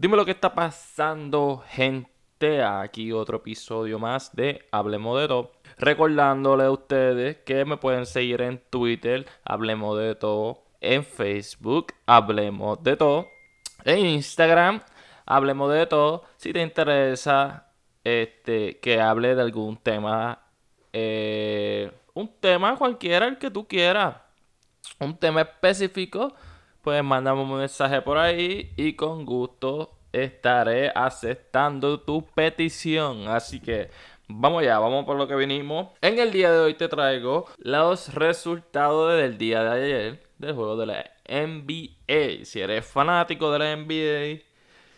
Dime lo que está pasando, gente. Aquí otro episodio más de Hablemos de todo. Recordándole a ustedes que me pueden seguir en Twitter, Hablemos de todo, en Facebook, Hablemos de todo, en Instagram, Hablemos de todo. Si te interesa este, que hable de algún tema, eh, un tema cualquiera, el que tú quieras, un tema específico pues mandame un mensaje por ahí y con gusto estaré aceptando tu petición. Así que vamos ya, vamos por lo que vinimos. En el día de hoy te traigo los resultados del día de ayer del juego de la NBA. Si eres fanático de la NBA,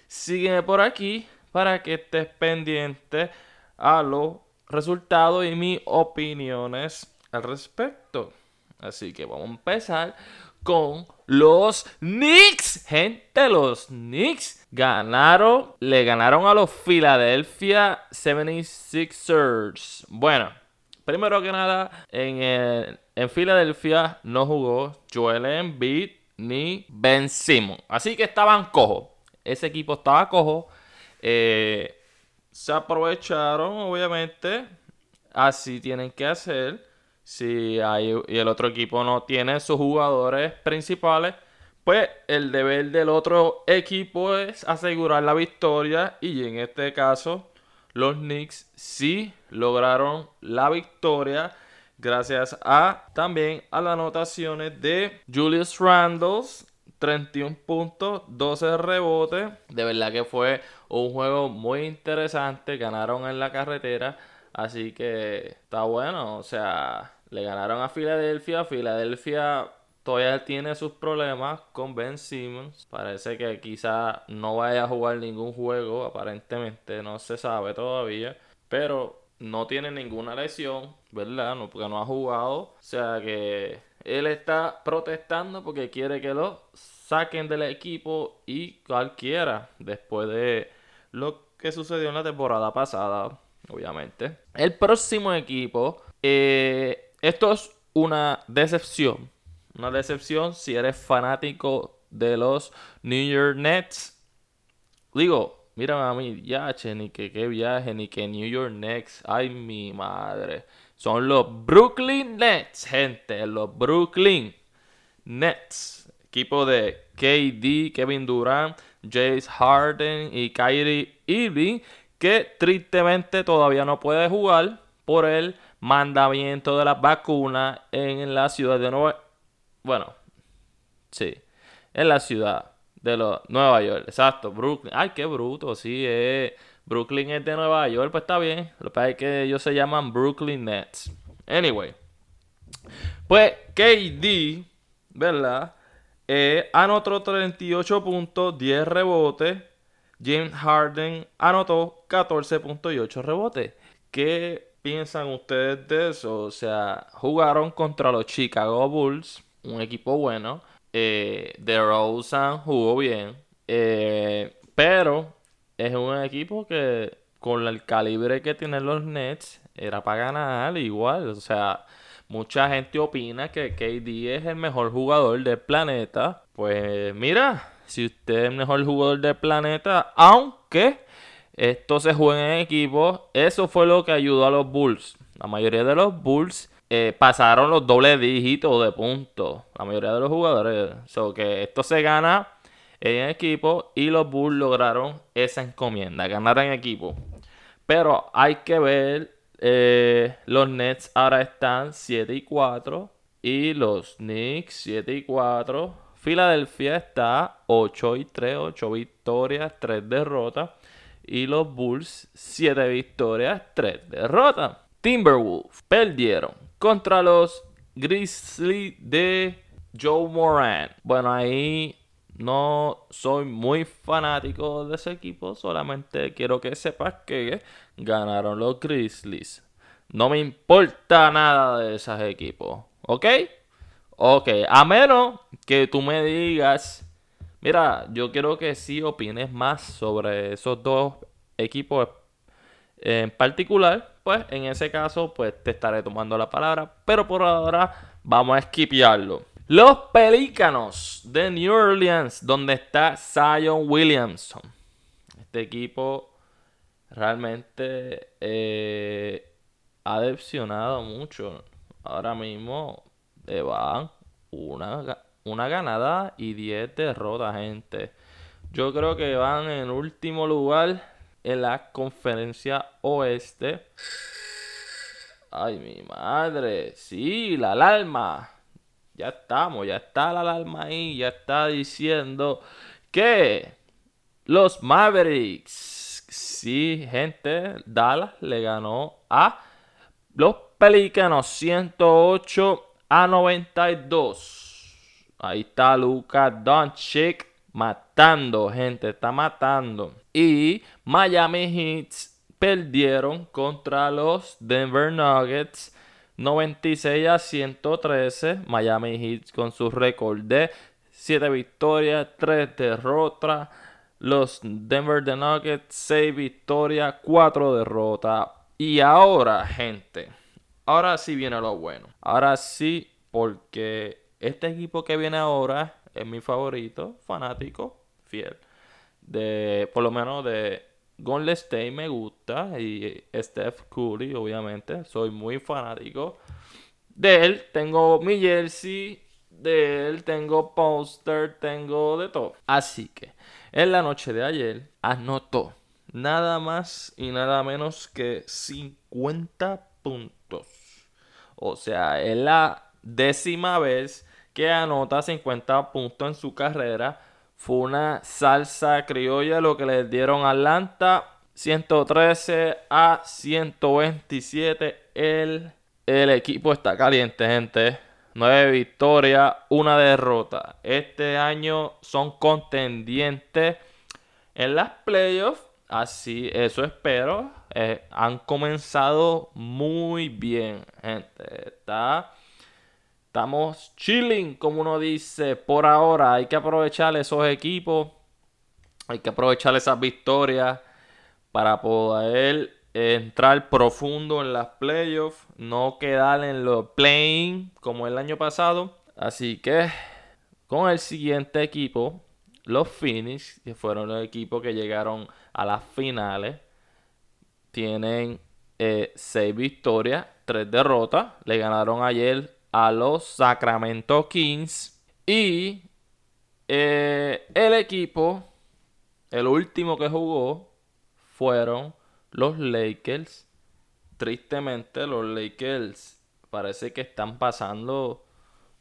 sígueme por aquí para que estés pendiente a los resultados y mis opiniones al respecto. Así que vamos a empezar con los Knicks. Gente, los Knicks ganaron, le ganaron a los Philadelphia 76ers. Bueno, primero que nada, en, en Filadelfia no jugó Joel Embiid ni Ben Simmons. Así que estaban cojos. Ese equipo estaba cojo. Eh, se aprovecharon, obviamente. Así tienen que hacer si hay, y el otro equipo no tiene sus jugadores principales, pues el deber del otro equipo es asegurar la victoria y en este caso los Knicks sí lograron la victoria gracias a también a las anotaciones de Julius Randle 31 puntos, 12 rebotes. De verdad que fue un juego muy interesante. Ganaron en la carretera. Así que está bueno, o sea, le ganaron a Filadelfia. Filadelfia todavía tiene sus problemas con Ben Simmons. Parece que quizá no vaya a jugar ningún juego, aparentemente, no se sabe todavía. Pero no tiene ninguna lesión, ¿verdad? No, porque no ha jugado. O sea que él está protestando porque quiere que lo saquen del equipo y cualquiera después de lo que sucedió en la temporada pasada obviamente. El próximo equipo, eh, esto es una decepción. Una decepción si eres fanático de los New York Nets. Digo, mira a mí, ya, ni que qué viaje, ni que New York Nets. Ay, mi madre. Son los Brooklyn Nets, gente. Los Brooklyn Nets. Equipo de KD, Kevin Durant, Jace Harden y Kyrie Irving que tristemente todavía no puede jugar por el mandamiento de las vacunas en la ciudad de Nueva Bueno, sí, en la ciudad de Nueva York, exacto, Brooklyn. Ay, qué bruto, sí, eh. Brooklyn es de Nueva York, pues está bien. Lo que pasa es que ellos se llaman Brooklyn Nets. Anyway, pues KD, ¿verdad? Eh, anotó 38 puntos, 10 rebotes. James Harden anotó 14.8 rebotes. ¿Qué piensan ustedes de eso? O sea, jugaron contra los Chicago Bulls, un equipo bueno. Eh, DeRozan jugó bien. Eh, pero es un equipo que con el calibre que tienen los Nets era para ganar igual. O sea, mucha gente opina que KD es el mejor jugador del planeta. Pues mira, si usted es el mejor jugador del planeta, aunque esto se juega en equipo, eso fue lo que ayudó a los Bulls. La mayoría de los Bulls eh, pasaron los dobles dígitos de puntos. La mayoría de los jugadores. So que esto se gana en equipo y los Bulls lograron esa encomienda, ganar en equipo. Pero hay que ver, eh, los Nets ahora están 7 y 4 y los Knicks 7 y 4. Filadelfia está 8 y 3, 8 victorias, 3 derrotas. Y los Bulls 7 victorias, 3 derrotas. Timberwolves perdieron contra los Grizzlies de Joe Moran. Bueno, ahí no soy muy fanático de ese equipo. Solamente quiero que sepas que ganaron los Grizzlies. No me importa nada de esos equipos. ¿Ok? Ok, a menos que tú me digas, mira, yo quiero que sí opines más sobre esos dos equipos en particular, pues en ese caso, pues te estaré tomando la palabra, pero por ahora vamos a esquipearlo. Los Pelícanos de New Orleans, donde está Zion Williamson. Este equipo realmente eh, ha decepcionado mucho. Ahora mismo eh, van una, una ganada y 10 derrotas, gente. Yo creo que van en último lugar en la conferencia oeste. Ay, mi madre. Sí, la alarma. Ya estamos, ya está la alarma ahí. Ya está diciendo que los Mavericks. Sí, gente. Dallas le ganó a los Pelicanos 108 a 92. Ahí está Luka Doncic matando, gente, está matando. Y Miami Heat perdieron contra los Denver Nuggets 96 a 113. Miami Heat con su récord de 7 victorias, 3 derrotas. Los Denver Nuggets 6 victorias, 4 derrotas. Y ahora, gente, ahora sí viene lo bueno. Ahora sí, porque este equipo que viene ahora es mi favorito, fanático, fiel. De, por lo menos de Golden State me gusta. Y Steph Curry, obviamente. Soy muy fanático. De él tengo mi jersey. De él tengo póster. Tengo de todo. Así que en la noche de ayer anotó nada más y nada menos que 50 puntos. O sea, es la décima vez que anota 50 puntos en su carrera. Fue una salsa criolla lo que le dieron a Atlanta. 113 a 127. El, el equipo está caliente, gente. 9 victorias, una derrota. Este año son contendientes en las playoffs. Así, eso espero. Eh, han comenzado muy bien, gente. Está Estamos chilling, como uno dice, por ahora. Hay que aprovechar esos equipos. Hay que aprovechar esas victorias para poder entrar profundo en las playoffs. No quedar en los playing como el año pasado. Así que con el siguiente equipo, los Phoenix, que fueron los equipos que llegaron a las finales, tienen 6 eh, victorias, 3 derrotas. Le ganaron ayer a los Sacramento Kings. Y eh, el equipo, el último que jugó, fueron los Lakers. Tristemente, los Lakers parece que están pasando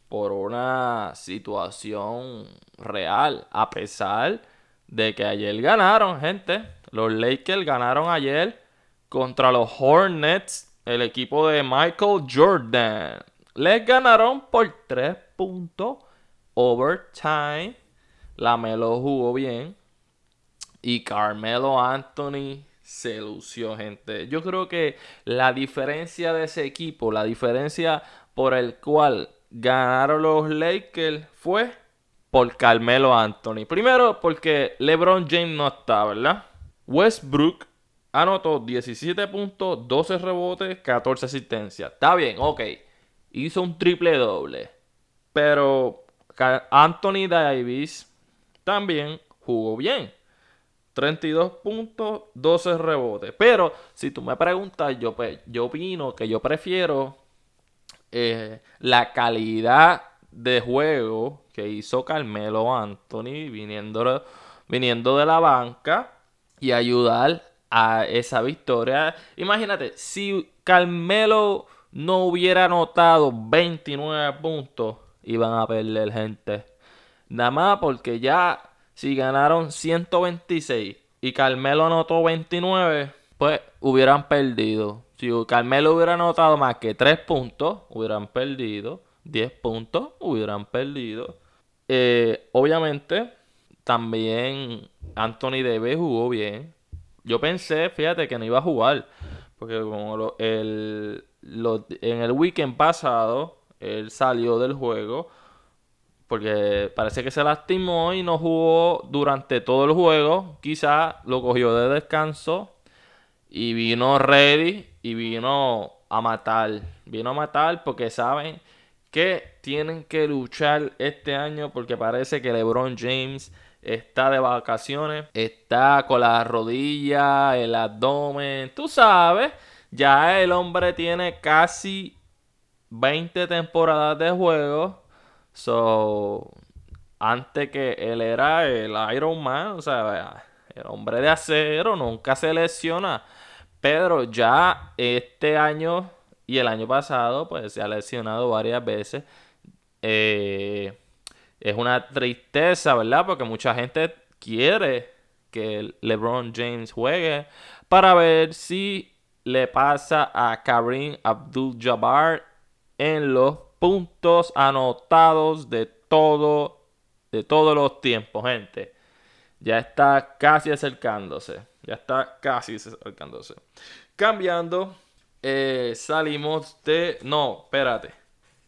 por una situación real. A pesar de que ayer ganaron, gente. Los Lakers ganaron ayer contra los Hornets, el equipo de Michael Jordan. Les ganaron por 3 puntos. Overtime. La Melo jugó bien. Y Carmelo Anthony se lució, gente. Yo creo que la diferencia de ese equipo, la diferencia por el cual ganaron los Lakers fue por Carmelo Anthony. Primero porque LeBron James no está, ¿verdad? Westbrook anotó 17 puntos, 12 rebotes, 14 asistencias. Está bien, ok hizo un triple doble. Pero Anthony Davis también jugó bien. 32 puntos, 12 rebotes. Pero si tú me preguntas, yo, pues, yo opino que yo prefiero eh, la calidad de juego que hizo Carmelo Anthony viniendo, viniendo de la banca y ayudar a esa victoria. Imagínate, si Carmelo no hubiera anotado 29 puntos, iban a perder gente. Nada más porque ya si ganaron 126 y Carmelo anotó 29, pues hubieran perdido. Si Carmelo hubiera anotado más que 3 puntos, hubieran perdido. 10 puntos, hubieran perdido. Eh, obviamente, también Anthony Davis jugó bien. Yo pensé, fíjate, que no iba a jugar. Porque como el, en el weekend pasado, él salió del juego porque parece que se lastimó y no jugó durante todo el juego. Quizá lo cogió de descanso y vino ready y vino a matar. Vino a matar porque saben que tienen que luchar este año porque parece que LeBron James está de vacaciones, está con la rodilla, el abdomen, tú sabes, ya el hombre tiene casi 20 temporadas de juego. So, antes que él era el Iron Man, o sea, el hombre de acero, nunca se lesiona. Pedro ya este año y el año pasado, pues se ha lesionado varias veces. Eh, es una tristeza, ¿verdad? Porque mucha gente quiere que LeBron James juegue para ver si le pasa a Karim Abdul-Jabbar en los puntos anotados de todo de todos los tiempos, gente. Ya está casi acercándose. Ya está casi acercándose. Cambiando, eh, salimos de... No, espérate.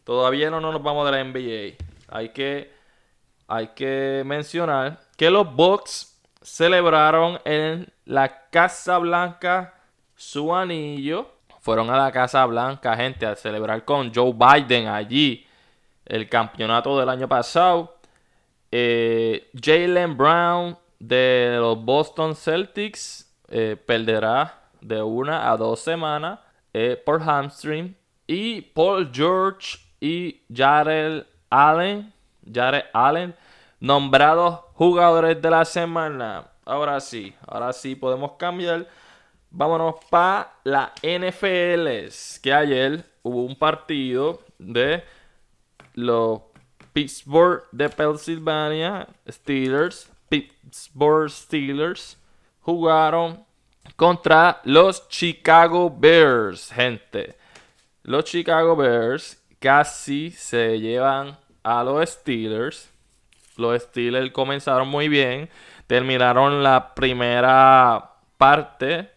Todavía no nos vamos de la NBA. Hay que, hay que mencionar que los Bucks celebraron en la Casa Blanca su anillo. Fueron a la Casa Blanca, gente, a celebrar con Joe Biden allí el campeonato del año pasado. Eh, Jalen Brown de los Boston Celtics eh, perderá de una a dos semanas eh, por hamstring. Y Paul George y Jared Allen, Jared Allen, nombrados jugadores de la semana. Ahora sí, ahora sí podemos cambiar. Vámonos para la NFL. Que ayer hubo un partido de los Pittsburgh de Pennsylvania Steelers. Pittsburgh Steelers jugaron contra los Chicago Bears, gente. Los Chicago Bears casi se llevan a los Steelers. Los Steelers comenzaron muy bien. Terminaron la primera parte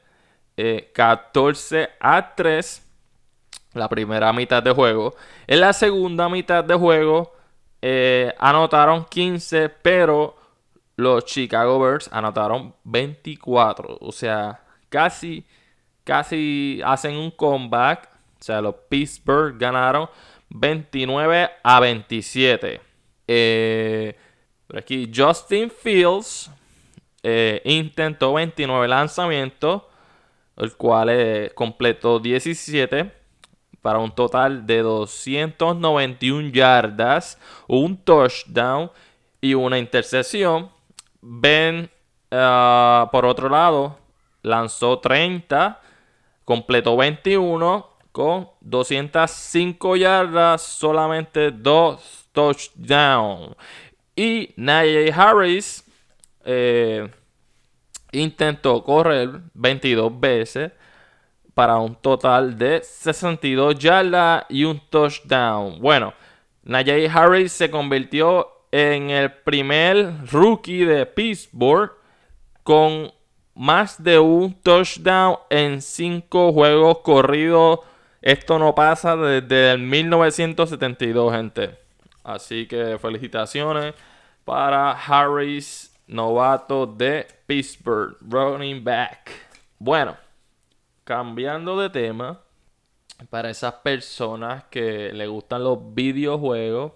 14 eh, a 3. La primera mitad de juego. En la segunda mitad de juego eh, anotaron 15, pero los Chicago Bears anotaron 24. O sea, casi, casi hacen un comeback. O sea, los Pittsburgh ganaron 29 a 27. Eh, aquí Justin Fields eh, intentó 29 lanzamientos, el cual completó 17 para un total de 291 yardas, un touchdown y una intercepción. Ben, ah, por otro lado, lanzó 30, completó 21 con 205 yardas, solamente 2 touchdowns. Y Najee Harris eh, intentó correr 22 veces para un total de 62 yardas y un touchdown. Bueno, Najee Harris se convirtió en el primer rookie de Pittsburgh con más de un touchdown en cinco juegos corridos. Esto no pasa desde el 1972, gente. Así que felicitaciones para Harris, novato de Pittsburgh, running back. Bueno, cambiando de tema, para esas personas que le gustan los videojuegos,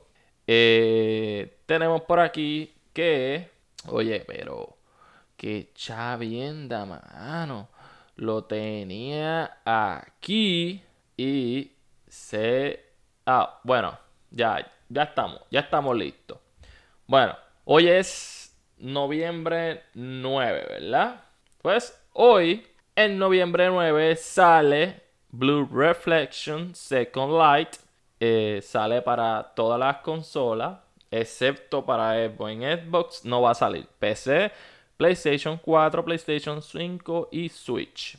eh, tenemos por aquí que, oye, pero que chavienda, mano, lo tenía aquí y se... Ah, bueno, ya, ya estamos, ya estamos listos. Bueno, hoy es noviembre 9, ¿verdad? Pues hoy en noviembre 9 sale Blue Reflection Second Light. Eh, sale para todas las consolas, excepto para Xbox. En Xbox no va a salir. PC, PlayStation 4, PlayStation 5 y Switch.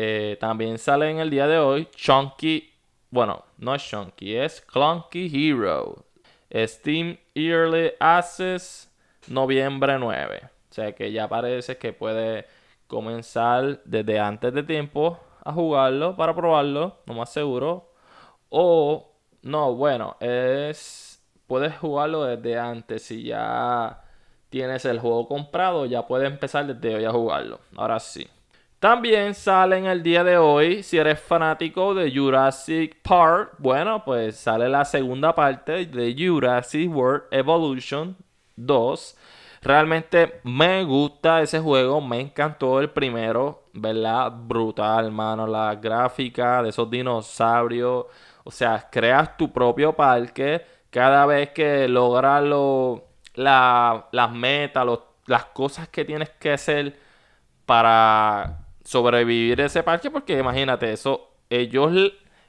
Eh, también sale en el día de hoy Chunky. Bueno, no es Chunky, es Clunky Hero. Steam Early Access, noviembre 9. O sea que ya parece que puede comenzar desde antes de tiempo a jugarlo para probarlo, no más seguro. O, no, bueno, es. Puedes jugarlo desde antes. Si ya tienes el juego comprado, ya puedes empezar desde hoy a jugarlo. Ahora sí. También sale en el día de hoy, si eres fanático de Jurassic Park, bueno, pues sale la segunda parte de Jurassic World Evolution 2 Realmente me gusta ese juego, me encantó el primero, ¿verdad? Brutal, hermano, la gráfica de esos dinosaurios. O sea, creas tu propio parque cada vez que logras las metas, las cosas que tienes que hacer para sobrevivir ese parque, porque imagínate, eso, ellos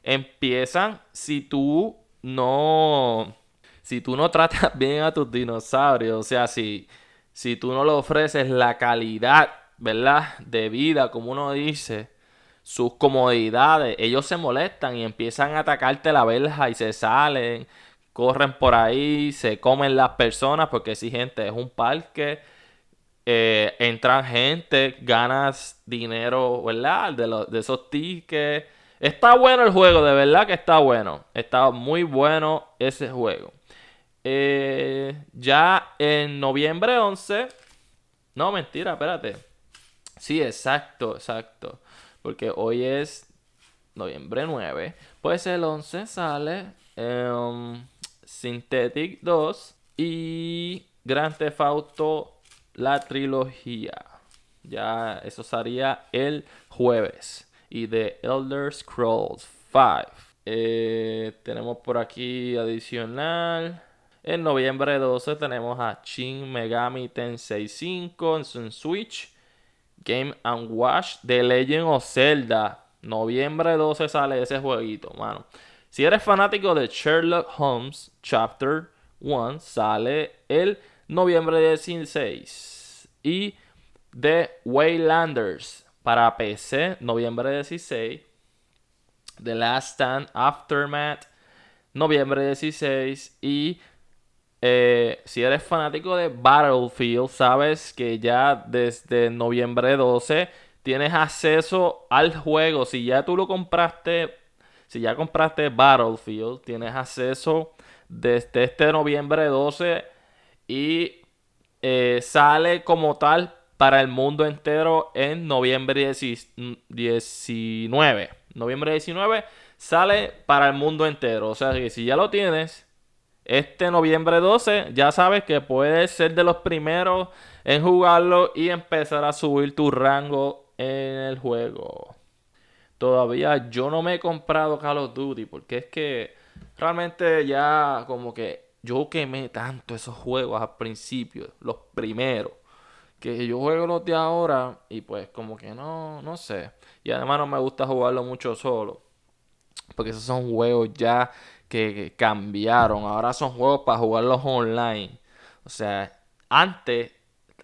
empiezan si tú no si tú no tratas bien a tus dinosaurios, o sea, si, si tú no le ofreces la calidad, ¿verdad? De vida, como uno dice, sus comodidades, ellos se molestan y empiezan a atacarte la verja y se salen, corren por ahí, se comen las personas, porque si gente es un parque, eh, entran gente, ganas dinero, ¿verdad? De, de esos tickets. Está bueno el juego, de verdad que está bueno. Está muy bueno ese juego. Eh, ya en noviembre 11. No, mentira, espérate. Sí, exacto, exacto. Porque hoy es noviembre 9. Pues el 11 sale um, Synthetic 2 y Grand Theft Auto la trilogía. Ya eso sería el jueves. Y de Elder Scrolls 5. Eh, tenemos por aquí adicional. En noviembre 12 tenemos a Shin Megami Tensei 5 en su Switch. Game and Watch The Legend of Zelda. Noviembre 12 sale ese jueguito, mano. Si eres fanático de Sherlock Holmes Chapter 1, sale el noviembre 16. Y The Waylanders para PC, noviembre 16. The Last Stand Aftermath, noviembre 16. Y eh, si eres fanático de Battlefield, sabes que ya desde noviembre 12 tienes acceso al juego. Si ya tú lo compraste, si ya compraste Battlefield, tienes acceso desde este noviembre 12 y eh, sale como tal para el mundo entero en noviembre 19. Noviembre 19 sale para el mundo entero. O sea que si ya lo tienes, este noviembre 12 ya sabes que puedes ser de los primeros en jugarlo y empezar a subir tu rango en el juego. Todavía yo no me he comprado Call of Duty porque es que realmente ya como que yo quemé tanto esos juegos al principio, los primeros, que yo juego los de ahora y pues como que no, no sé. Y además no me gusta jugarlo mucho solo. Porque esos son juegos ya que, cambiaron. Ahora son juegos para jugarlos online. O sea, antes,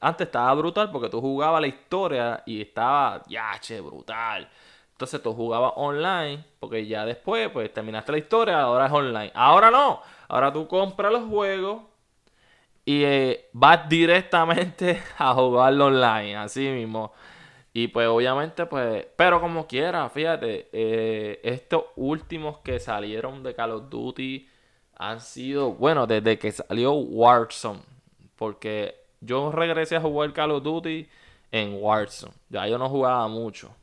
antes estaba brutal porque tú jugabas la historia y estaba, ya, che, brutal. Entonces tú jugabas online porque ya después, pues terminaste la historia, ahora es online. Ahora no. Ahora tú compras los juegos y eh, vas directamente a jugarlo online, así mismo. Y pues obviamente, pues, pero como quiera, fíjate, eh, estos últimos que salieron de Call of Duty han sido, bueno, desde que salió Warzone, porque yo regresé a jugar Call of Duty en Warzone, ya yo no jugaba mucho.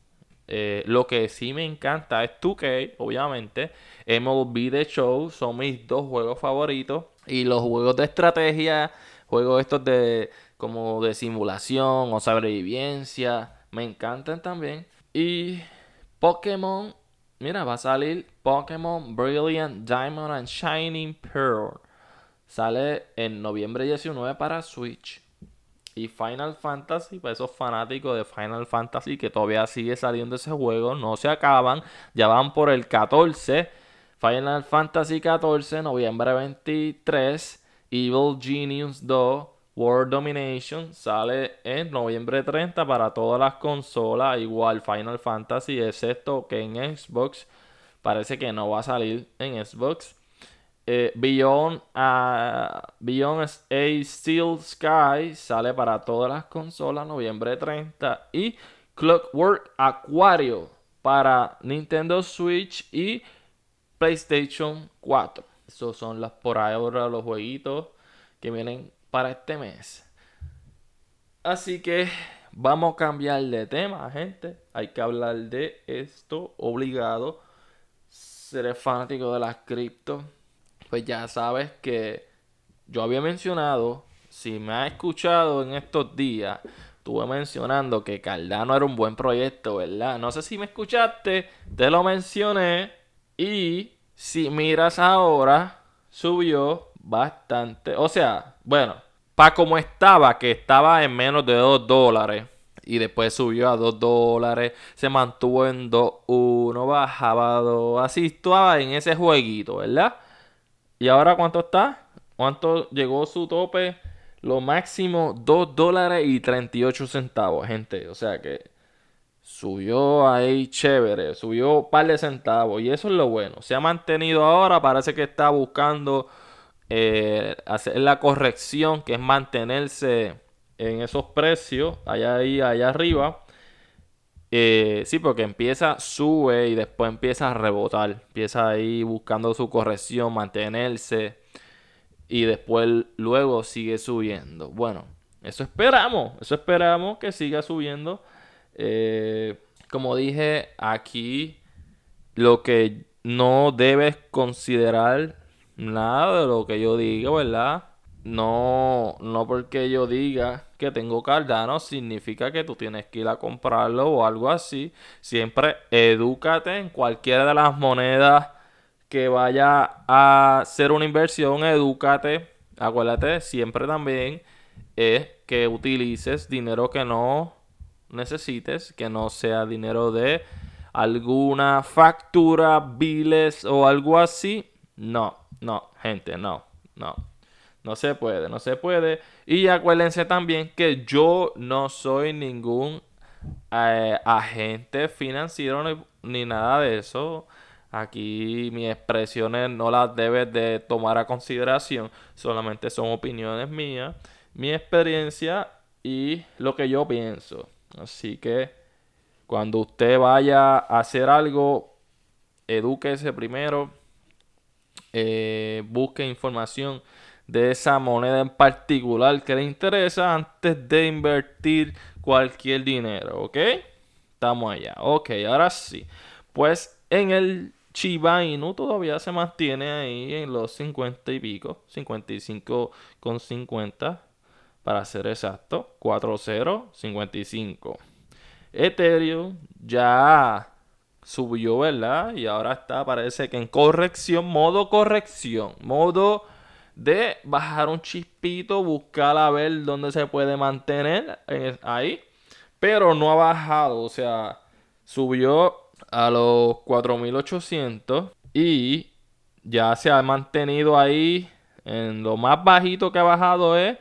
Eh, lo que sí me encanta es 2K, obviamente, MLB The Show son mis dos juegos favoritos y los juegos de estrategia, juegos estos de como de simulación o sobrevivencia me encantan también. Y Pokémon, mira, va a salir Pokémon Brilliant Diamond and Shining Pearl. Sale en noviembre 19 para Switch. Y Final Fantasy, para esos fanáticos de Final Fantasy que todavía sigue saliendo ese juego, no se acaban, ya van por el 14. Final Fantasy 14, noviembre 23. Evil Genius 2, World Domination sale en noviembre 30 para todas las consolas, igual Final Fantasy, excepto que en Xbox parece que no va a salir en Xbox. Eh, Beyond, uh, Beyond A Steel Sky sale para todas las consolas noviembre 30 y Clockwork Aquario para Nintendo Switch y PlayStation 4. Esos son las por ahora los jueguitos que vienen para este mes. Así que vamos a cambiar de tema, gente. Hay que hablar de esto obligado. Seré fanático de las cripto. Pues ya sabes que yo había mencionado si me has escuchado en estos días, estuve mencionando que Cardano era un buen proyecto, ¿verdad? No sé si me escuchaste, te lo mencioné. Y si miras ahora, subió bastante. O sea, bueno, para como estaba, que estaba en menos de 2 dólares. Y después subió a 2 dólares. Se mantuvo en 2, 1, bajaba a 2. Así estaba en ese jueguito, ¿verdad? ¿Y ahora cuánto está? ¿Cuánto llegó su tope? Lo máximo 2 dólares y 38 centavos, gente. O sea que subió ahí chévere. Subió un par de centavos. Y eso es lo bueno. Se ha mantenido ahora. Parece que está buscando eh, hacer la corrección, que es mantenerse en esos precios. Allá ahí, allá arriba. Eh, sí, porque empieza, sube y después empieza a rebotar. Empieza ahí buscando su corrección, mantenerse. Y después luego sigue subiendo. Bueno, eso esperamos. Eso esperamos que siga subiendo. Eh, como dije, aquí lo que no debes considerar nada de lo que yo diga, ¿verdad? No, no porque yo diga que tengo Cardano significa que tú tienes que ir a comprarlo o algo así. Siempre edúcate en cualquiera de las monedas que vaya a hacer una inversión, edúcate. Acuérdate siempre también es que utilices dinero que no necesites, que no sea dinero de alguna factura, biles o algo así. No, no, gente, no, no. No se puede, no se puede. Y acuérdense también que yo no soy ningún eh, agente financiero ni, nada de eso. Aquí mis expresiones no las debes de tomar a consideración. Solamente son opiniones mías, mi experiencia y lo que yo pienso. Así que cuando usted vaya a hacer algo, edúquese primero eh, busque información de esa moneda en particular que le interesa antes de invertir cualquier dinero, ¿ok? Estamos allá. Ok, ahora sí. Pues en el Chiba Inu todavía se mantiene ahí en los 50 y pico, 55 con 50 para ser exacto, 4055. Ethereum ya subió, ¿verdad? Y ahora está, parece que en corrección, modo corrección, modo de bajar un chispito, buscar a ver dónde se puede mantener ahí, pero no ha bajado, o sea, subió a los 4800 y ya se ha mantenido ahí en lo más bajito que ha bajado es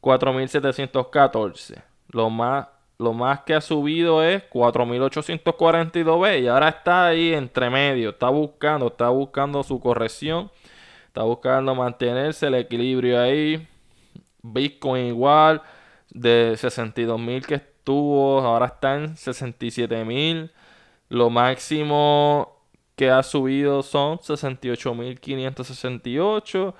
4714. Lo más lo más que ha subido es 4.842B y ahora está ahí entre medio. Está buscando, está buscando su corrección. Está buscando mantenerse el equilibrio ahí. Bitcoin igual. De 62.000 que estuvo, ahora está en 67.000. Lo máximo que ha subido son 68.568.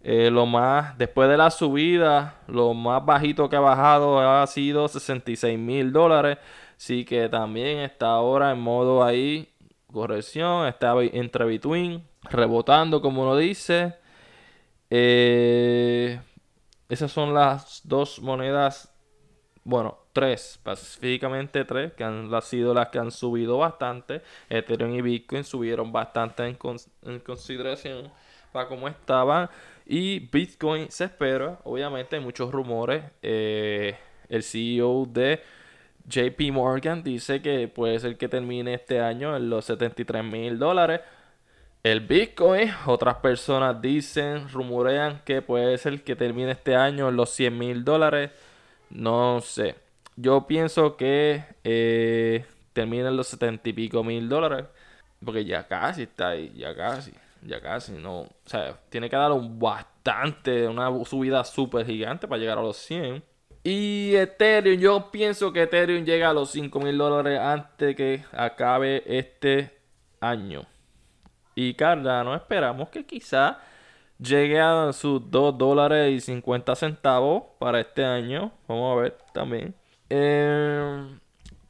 Eh, lo más, después de la subida, lo más bajito que ha bajado ha sido 66 mil dólares. Así que también está ahora en modo ahí, corrección, está entre between, rebotando como uno dice. Eh, esas son las dos monedas, bueno, tres, específicamente tres, que han sido las que han subido bastante. Ethereum y Bitcoin subieron bastante en, consideración para cómo estaban. Y Bitcoin se espera, obviamente hay muchos rumores. Eh, el CEO de JP Morgan dice que puede ser que termine este año en los 73 mil dólares. El Bitcoin, otras personas dicen, rumorean que puede ser que termine este año en los 100 mil dólares. No sé. Yo pienso que eh, termine en los 70 y pico mil dólares. Porque ya casi está ahí, ya casi ya casi, no. O sea, tiene que dar un bastante, una subida súper gigante para llegar a los 100. Y Ethereum, yo pienso que Ethereum llega a los 5 mil dólares antes que acabe este año. Y Cardano, esperamos que quizá llegue a sus 2 dólares y 50 centavos para este año. Vamos a ver también. Eh,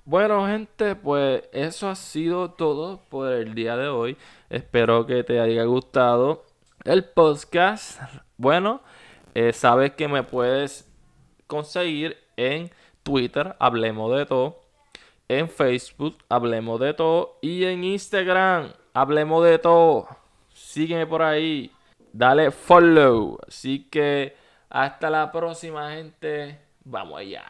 bueno, gente, pues eso ha sido todo por el día de hoy. Espero que te haya gustado el podcast. Bueno, eh, sabes que me puedes conseguir en Twitter, hablemos de todo, en Facebook, hablemos de todo, y en Instagram, hablemos de todo. Sígueme por ahí, dale follow. Así que hasta la próxima, gente. Vamos allá.